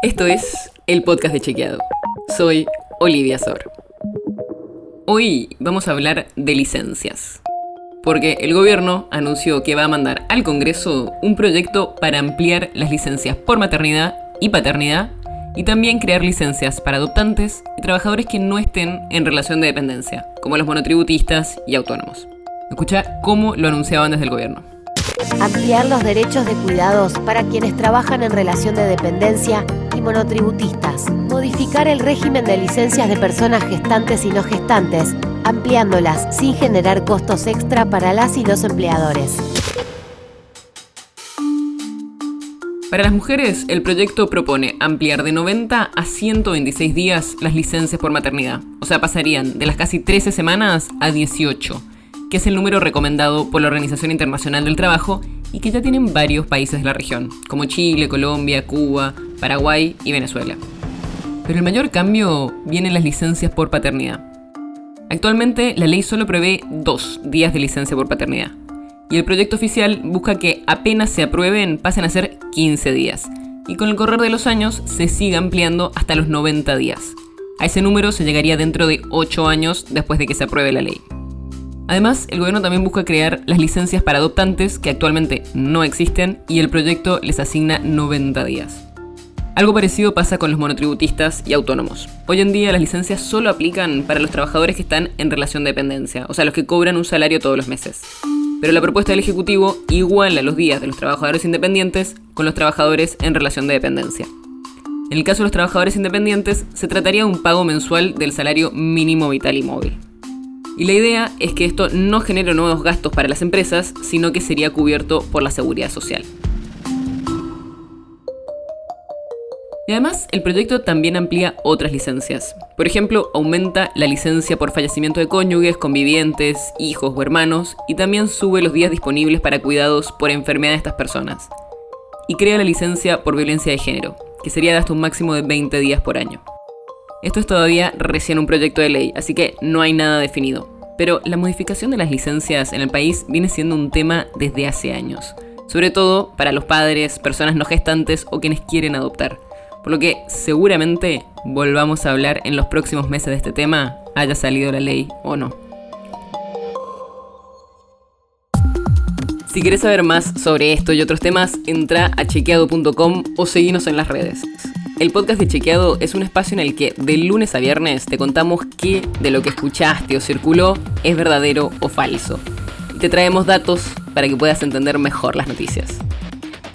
Esto es el podcast de Chequeado. Soy Olivia Sor. Hoy vamos a hablar de licencias. Porque el gobierno anunció que va a mandar al Congreso un proyecto para ampliar las licencias por maternidad y paternidad y también crear licencias para adoptantes y trabajadores que no estén en relación de dependencia, como los monotributistas y autónomos. Escucha cómo lo anunciaban desde el gobierno. Ampliar los derechos de cuidados para quienes trabajan en relación de dependencia monotributistas. Modificar el régimen de licencias de personas gestantes y no gestantes, ampliándolas sin generar costos extra para las y los empleadores. Para las mujeres, el proyecto propone ampliar de 90 a 126 días las licencias por maternidad. O sea, pasarían de las casi 13 semanas a 18 que es el número recomendado por la Organización Internacional del Trabajo y que ya tienen varios países de la región, como Chile, Colombia, Cuba, Paraguay y Venezuela. Pero el mayor cambio viene en las licencias por paternidad. Actualmente la ley solo prevé dos días de licencia por paternidad, y el proyecto oficial busca que apenas se aprueben pasen a ser 15 días, y con el correr de los años se siga ampliando hasta los 90 días. A ese número se llegaría dentro de 8 años después de que se apruebe la ley. Además, el gobierno también busca crear las licencias para adoptantes que actualmente no existen y el proyecto les asigna 90 días. Algo parecido pasa con los monotributistas y autónomos. Hoy en día las licencias solo aplican para los trabajadores que están en relación de dependencia, o sea, los que cobran un salario todos los meses. Pero la propuesta del Ejecutivo iguala los días de los trabajadores independientes con los trabajadores en relación de dependencia. En el caso de los trabajadores independientes, se trataría de un pago mensual del salario mínimo vital y móvil. Y la idea es que esto no genere nuevos gastos para las empresas, sino que sería cubierto por la seguridad social. Y además, el proyecto también amplía otras licencias. Por ejemplo, aumenta la licencia por fallecimiento de cónyuges, convivientes, hijos o hermanos, y también sube los días disponibles para cuidados por enfermedad de estas personas. Y crea la licencia por violencia de género, que sería de hasta un máximo de 20 días por año. Esto es todavía recién un proyecto de ley, así que no hay nada definido. Pero la modificación de las licencias en el país viene siendo un tema desde hace años, sobre todo para los padres, personas no gestantes o quienes quieren adoptar. Por lo que seguramente volvamos a hablar en los próximos meses de este tema, haya salido la ley o no. Si quieres saber más sobre esto y otros temas, entra a chequeado.com o seguinos en las redes. El podcast de Chequeado es un espacio en el que de lunes a viernes te contamos qué de lo que escuchaste o circuló es verdadero o falso. Y te traemos datos para que puedas entender mejor las noticias.